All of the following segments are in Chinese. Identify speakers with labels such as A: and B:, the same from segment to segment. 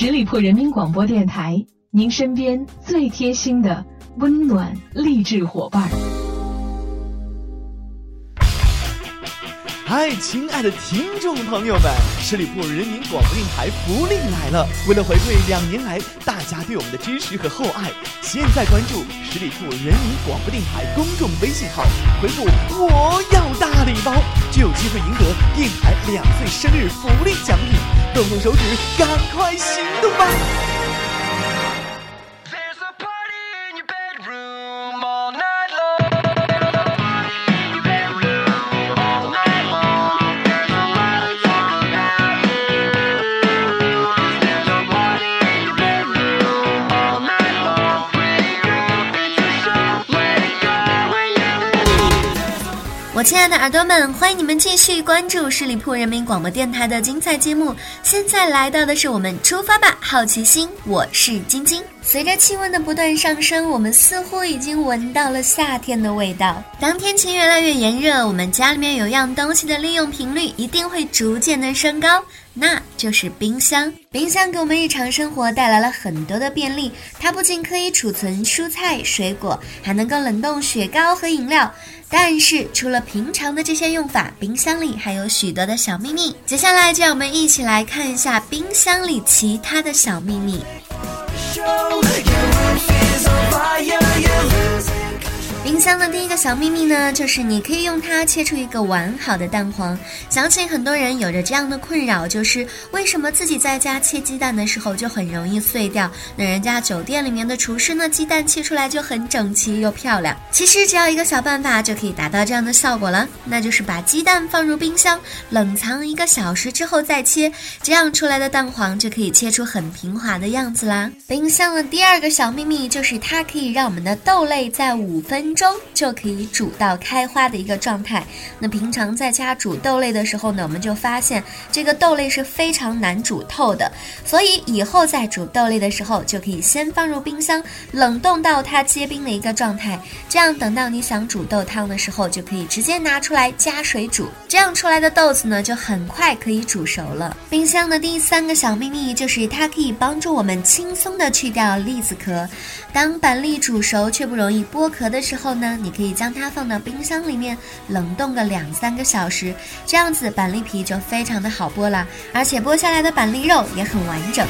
A: 十里铺人民广播电台，您身边最贴心的温暖励志伙伴。
B: 嗨，亲爱的听众朋友们，十里铺人民广播电台福利来了！为了回馈两年来大家对我们的支持和厚爱，现在关注十里铺人民广播电台公众微信号，回复“我要大礼包”，就有机会赢得电台两岁生日福利奖品。动动手指，赶快行动吧！
C: 我亲爱的耳朵们，欢迎你们继续关注十里铺人民广播电台的精彩节目。现在来到的是我们出发吧，好奇心，我是晶晶。随着气温的不断上升，我们似乎已经闻到了夏天的味道。当天气越来越炎热，我们家里面有样东西的利用频率一定会逐渐的升高，那就是冰箱。冰箱给我们日常生活带来了很多的便利，它不仅可以储存蔬菜水果，还能够冷冻雪糕和饮料。但是除了平常的这些用法，冰箱里还有许多的小秘密。接下来就让我们一起来看一下冰箱里其他的小秘密。冰箱的第一个小秘密呢，就是你可以用它切出一个完好的蛋黄。相信很多人有着这样的困扰，就是为什么自己在家切鸡蛋的时候就很容易碎掉？那人家酒店里面的厨师呢，鸡蛋切出来就很整齐又漂亮。其实只要一个小办法就可以达到这样的效果了，那就是把鸡蛋放入冰箱冷藏一个小时之后再切，这样出来的蛋黄就可以切出很平滑的样子啦。冰箱的第二个小秘密就是它可以让我们的豆类在五分。钟就可以煮到开花的一个状态。那平常在家煮豆类的时候呢，我们就发现这个豆类是非常难煮透的。所以以后在煮豆类的时候，就可以先放入冰箱冷冻到它结冰的一个状态。这样等到你想煮豆汤的时候，就可以直接拿出来加水煮。这样出来的豆子呢，就很快可以煮熟了。冰箱的第三个小秘密就是它可以帮助我们轻松的去掉栗子壳。当板栗煮熟却不容易剥壳的时候后呢，你可以将它放到冰箱里面冷冻个两三个小时，这样子板栗皮就非常的好剥了，而且剥下来的板栗肉也很完整。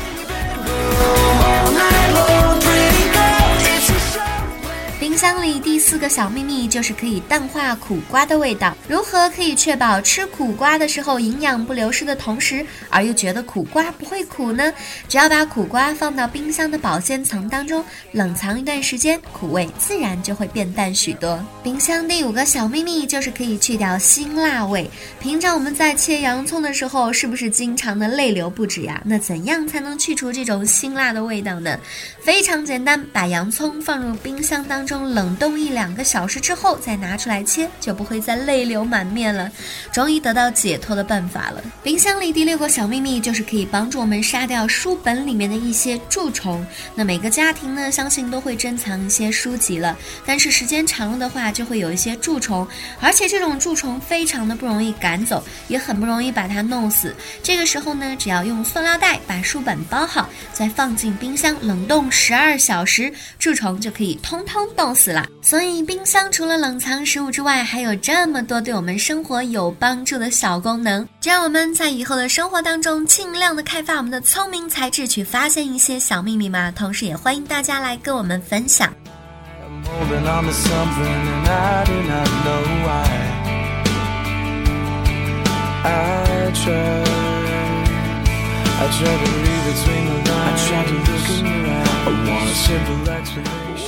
C: 箱里第四个小秘密就是可以淡化苦瓜的味道。如何可以确保吃苦瓜的时候营养不流失的同时，而又觉得苦瓜不会苦呢？只要把苦瓜放到冰箱的保鲜层当中冷藏一段时间，苦味自然就会变淡许多。冰箱第五个小秘密就是可以去掉辛辣味。平常我们在切洋葱的时候，是不是经常的泪流不止呀？那怎样才能去除这种辛辣的味道呢？非常简单，把洋葱放入冰箱当中。冷冻一两个小时之后再拿出来切，就不会再泪流满面了。终于得到解脱的办法了。冰箱里第六个小秘密就是可以帮助我们杀掉书本里面的一些蛀虫。那每个家庭呢，相信都会珍藏一些书籍了，但是时间长了的话，就会有一些蛀虫，而且这种蛀虫非常的不容易赶走，也很不容易把它弄死。这个时候呢，只要用塑料袋把书本包好，再放进冰箱冷冻十二小时，蛀虫就可以通通冻。死了，所以冰箱除了冷藏食物之外，还有这么多对我们生活有帮助的小功能。只要我们在以后的生活当中尽量的开发我们的聪明才智，去发现一些小秘密嘛。同时也欢迎大家来跟我们分享。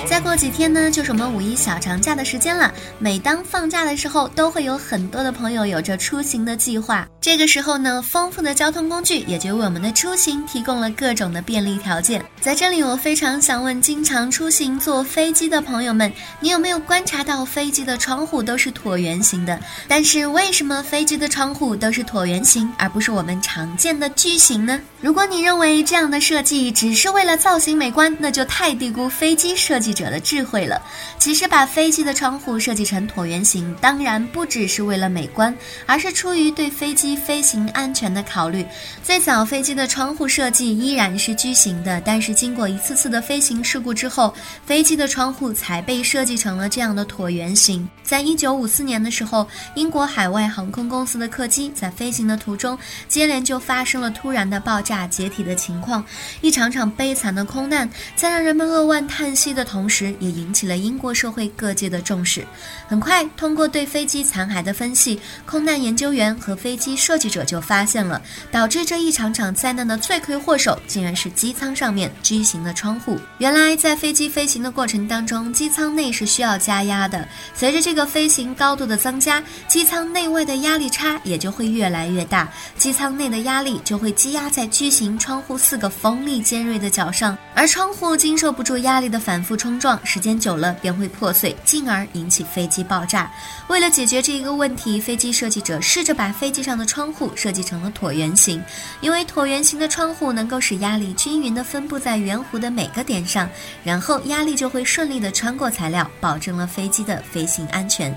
C: 再过几天呢，就是我们五一小长假的时间了。每当放假的时候，都会有很多的朋友有着出行的计划。这个时候呢，丰富的交通工具也就为我们的出行提供了各种的便利条件。在这里，我非常想问经常出行坐飞机的朋友们，你有没有观察到飞机的窗户都是椭圆形的？但是为什么飞机的窗户都是椭圆形，而不是我们常见的矩形呢？如果你认为这样的设计只是为了造型美观，那就太低估飞机设计者的智慧了。其实把飞机的窗户设计成椭圆形，当然不只是为了美观，而是出于对飞机飞行安全的考虑。最早飞机的窗户设计依然是矩形的，但是经过一次次的飞行事故之后，飞机的窗户才被设计成了这样的椭圆形。在一九五四年的时候，英国海外航空公司的客机在飞行的途中，接连就发生了突然的爆。炸解体的情况，一场场悲惨的空难，在让人们扼腕叹息的同时，也引起了英国社会各界的重视。很快，通过对飞机残骸的分析，空难研究员和飞机设计者就发现了导致这一场场灾难的罪魁祸首，竟然是机舱上面矩形的窗户。原来，在飞机飞行的过程当中，机舱内是需要加压的。随着这个飞行高度的增加，机舱内外的压力差也就会越来越大，机舱内的压力就会积压在。矩形窗户四个锋利尖锐的角上，而窗户经受不住压力的反复冲撞，时间久了便会破碎，进而引起飞机爆炸。为了解决这一个问题，飞机设计者试着把飞机上的窗户设计成了椭圆形，因为椭圆形的窗户能够使压力均匀地分布在圆弧的每个点上，然后压力就会顺利地穿过材料，保证了飞机的飞行安全。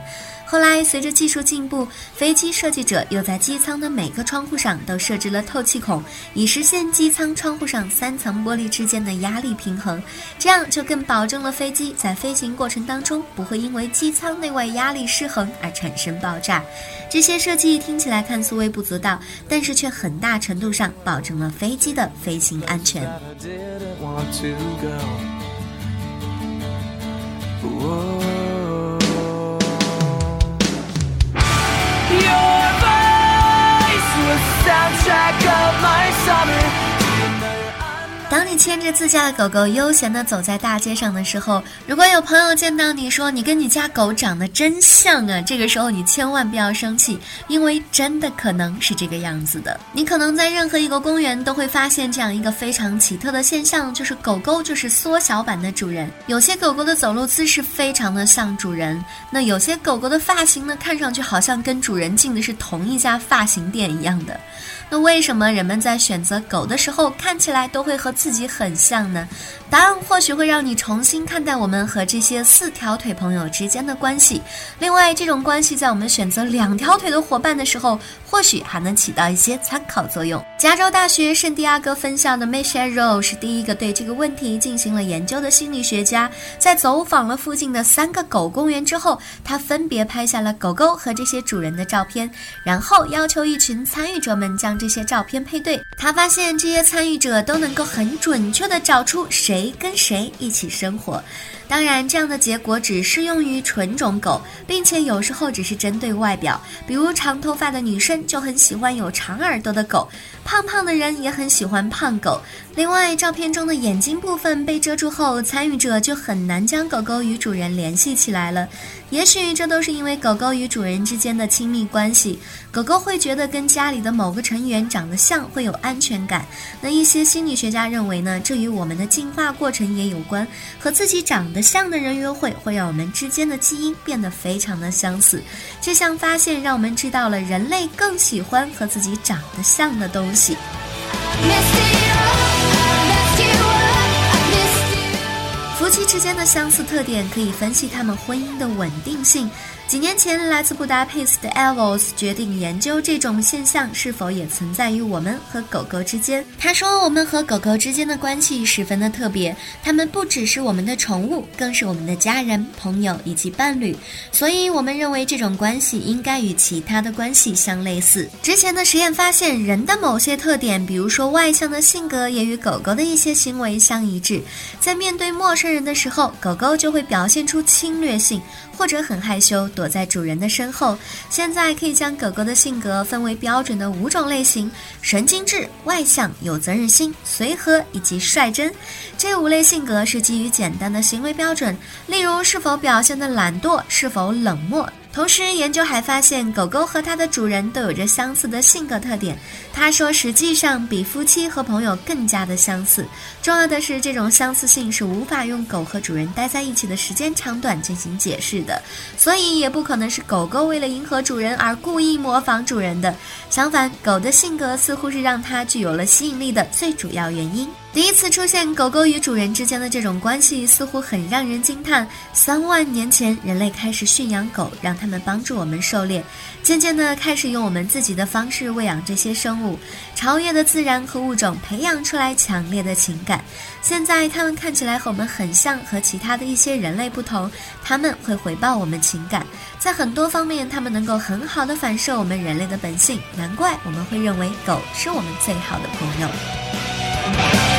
C: 后来，随着技术进步，飞机设计者又在机舱的每个窗户上都设置了透气孔，以实现机舱窗户上三层玻璃之间的压力平衡。这样就更保证了飞机在飞行过程当中不会因为机舱内外压力失衡而产生爆炸。这些设计听起来看似微不足道，但是却很大程度上保证了飞机的飞行安全。当你牵着自家的狗狗悠闲地走在大街上的时候，如果有朋友见到你说你跟你家狗长得真像啊，这个时候你千万不要生气，因为真的可能是这个样子的。你可能在任何一个公园都会发现这样一个非常奇特的现象，就是狗狗就是缩小版的主人。有些狗狗的走路姿势非常的像主人，那有些狗狗的发型呢，看上去好像跟主人进的是同一家发型店一样的。那为什么人们在选择狗的时候看起来都会和自己很像呢？答案或许会让你重新看待我们和这些四条腿朋友之间的关系。另外，这种关系在我们选择两条腿的伙伴的时候，或许还能起到一些参考作用。加州大学圣地亚哥分校的 Michelle Rowe 是第一个对这个问题进行了研究的心理学家。在走访了附近的三个狗公园之后，他分别拍下了狗狗和这些主人的照片，然后要求一群参与者们将。这些照片配对，他发现这些参与者都能够很准确的找出谁跟谁一起生活。当然，这样的结果只适用于纯种狗，并且有时候只是针对外表。比如，长头发的女生就很喜欢有长耳朵的狗，胖胖的人也很喜欢胖狗。另外，照片中的眼睛部分被遮住后，参与者就很难将狗狗与主人联系起来了。也许这都是因为狗狗与主人之间的亲密关系，狗狗会觉得跟家里的某个成员长得像会有安全感。那一些心理学家认为呢，这与我们的进化过程也有关，和自己长。得像的人约会会让我们之间的基因变得非常的相似。这项发现让我们知道了人类更喜欢和自己长得像的东西。夫妻之间的相似特点可以分析他们婚姻的稳定性。几年前，来自布达佩斯的 Elvis 决定研究这种现象是否也存在于我们和狗狗之间。他说：“我们和狗狗之间的关系十分的特别，它们不只是我们的宠物，更是我们的家人、朋友以及伴侣。所以，我们认为这种关系应该与其他的关系相类似。之前的实验发现，人的某些特点，比如说外向的性格，也与狗狗的一些行为相一致。在面对陌生人的时候，狗狗就会表现出侵略性，或者很害羞。”躲在主人的身后。现在可以将狗狗的性格分为标准的五种类型：神经质、外向、有责任心、随和以及率真。这五类性格是基于简单的行为标准，例如是否表现的懒惰，是否冷漠。同时，研究还发现，狗狗和它的主人都有着相似的性格特点。他说，实际上比夫妻和朋友更加的相似。重要的是，这种相似性是无法用狗和主人待在一起的时间长短进行解释的，所以也不可能是狗狗为了迎合主人而故意模仿主人的。相反，狗的性格似乎是让它具有了吸引力的最主要原因。第一次出现狗狗与主人之间的这种关系，似乎很让人惊叹。三万年前，人类开始驯养狗，让它们帮助我们狩猎，渐渐地开始用我们自己的方式喂养这些生物。超越的自然和物种培养出来强烈的情感。现在，它们看起来和我们很像，和其他的一些人类不同，它们会回报我们情感，在很多方面，它们能够很好的反射我们人类的本性。难怪我们会认为狗是我们最好的朋友。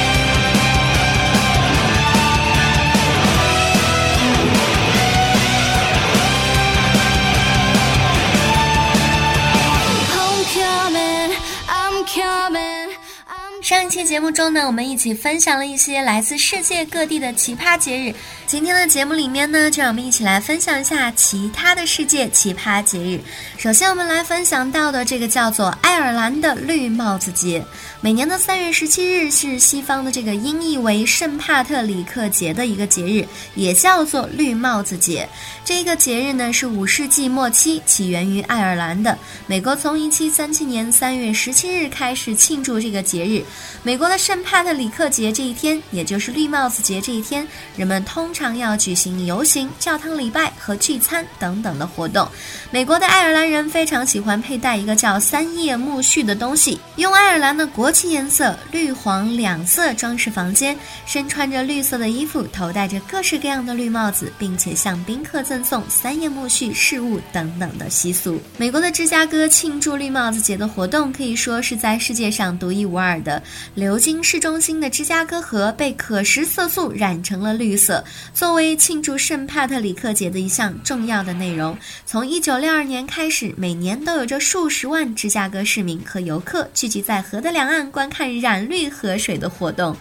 C: 上一期节目中呢，我们一起分享了一些来自世界各地的奇葩节日。今天的节目里面呢，就让我们一起来分享一下其他的世界奇葩节日。首先，我们来分享到的这个叫做爱尔兰的绿帽子节。每年的三月十七日是西方的这个音译为圣帕特里克节的一个节日，也叫做绿帽子节。这个节日呢是五世纪末期起源于爱尔兰的。美国从一七三七年三月十七日开始庆祝这个节日。美国的圣帕特里克节这一天，也就是绿帽子节这一天，人们通常要举行游行、教堂礼拜和聚餐等等的活动。美国的爱尔兰人非常喜欢佩戴一个叫三叶苜蓿的东西，用爱尔兰的国国旗颜色绿黄两色装饰房间，身穿着绿色的衣服，头戴着各式各样的绿帽子，并且向宾客赠送三叶苜蓿饰物等等的习俗。美国的芝加哥庆祝绿帽子节的活动可以说是在世界上独一无二的。流经市中心的芝加哥河被可食色素染成了绿色，作为庆祝圣帕特里克节的一项重要的内容。从一九六二年开始，每年都有着数十万芝加哥市民和游客聚集在河的两岸观看染绿河水的活动。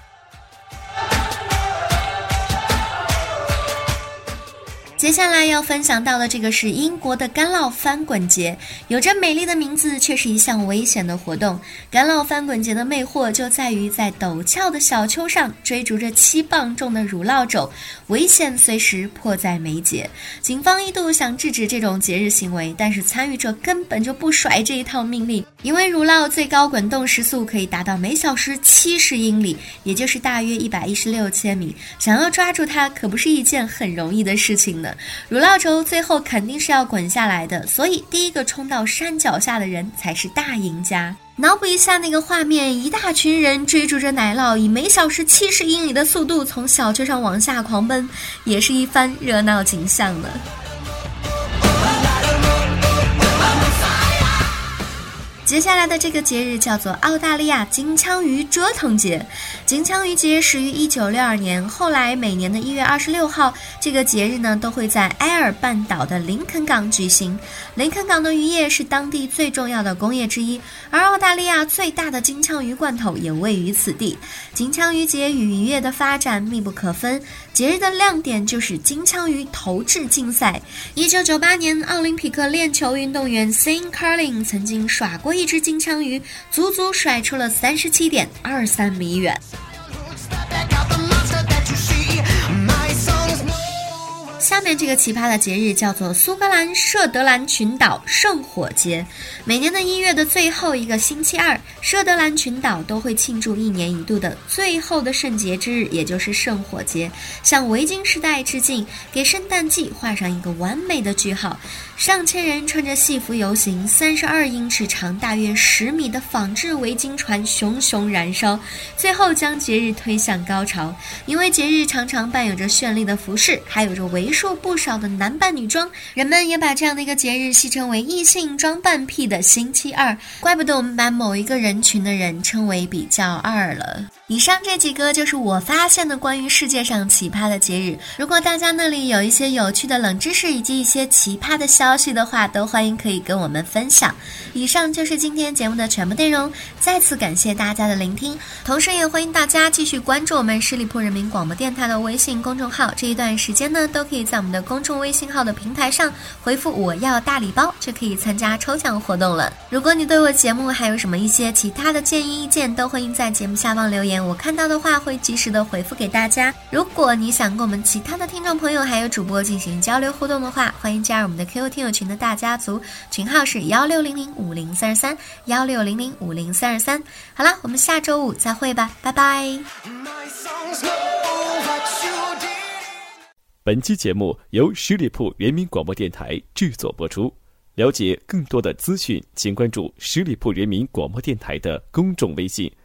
C: 接下来要分享到的这个是英国的干酪翻滚节，有着美丽的名字，却是一项危险的活动。干酪翻滚节的魅惑就在于在陡峭的小丘上追逐着七磅重的乳酪肘，危险随时迫在眉睫。警方一度想制止这种节日行为，但是参与者根本就不甩这一套命令，因为乳酪最高滚动时速可以达到每小时七十英里，也就是大约一百一十六千米。想要抓住它，可不是一件很容易的事情呢。乳酪轴最后肯定是要滚下来的，所以第一个冲到山脚下的人才是大赢家。脑补一下那个画面，一大群人追逐着奶酪，以每小时七十英里的速度从小车上往下狂奔，也是一番热闹景象呢。接下来的这个节日叫做澳大利亚金枪鱼折腾节。金枪鱼节始于一九六二年，后来每年的一月二十六号，这个节日呢都会在埃尔半岛的林肯港举行。林肯港的渔业是当地最重要的工业之一，而澳大利亚最大的金枪鱼罐头也位于此地。金枪鱼节与渔业的发展密不可分。节日的亮点就是金枪鱼投掷竞赛。一九九八年，奥林匹克链球运动员 Sean Carling 曾经耍过一只金枪鱼，足足甩出了三十七点二三米远。面这个奇葩的节日叫做苏格兰舍德兰群岛圣火节。每年的一月的最后一个星期二，舍德兰群岛都会庆祝一年一度的最后的圣节之日，也就是圣火节，向维京时代致敬，给圣诞季画上一个完美的句号。上千人穿着戏服游行，三十二英尺长、大约十米的仿制维京船熊熊燃烧，最后将节日推向高潮。因为节日常常伴有着绚丽的服饰，还有着为数不少的男扮女装，人们也把这样的一个节日戏称为“异性装扮癖”的星期二。怪不得我们把某一个人群的人称为比较二了。以上这几个就是我发现的关于世界上奇葩的节日。如果大家那里有一些有趣的冷知识以及一些奇葩的消息的话，都欢迎可以跟我们分享。以上就是今天节目的全部内容，再次感谢大家的聆听，同时也欢迎大家继续关注我们十里铺人民广播电台的微信公众号。这一段时间呢，都可以在我们的公众微信号的平台上回复“我要大礼包”，就可以参加抽奖活动了。如果你对我节目还有什么一些其他的建议意见，都欢迎在节目下方留言。我看到的话会及时的回复给大家。如果你想跟我们其他的听众朋友还有主播进行交流互动的话，欢迎加入我们的 QQ 听友群的大家族，群号是幺六零零五零三十三幺六零零五零三十三。好了，我们下周五再会吧，拜拜。
D: 本期节目由十里铺人民广播电台制作播出。了解更多的资讯，请关注十里铺人民广播电台的公众微信。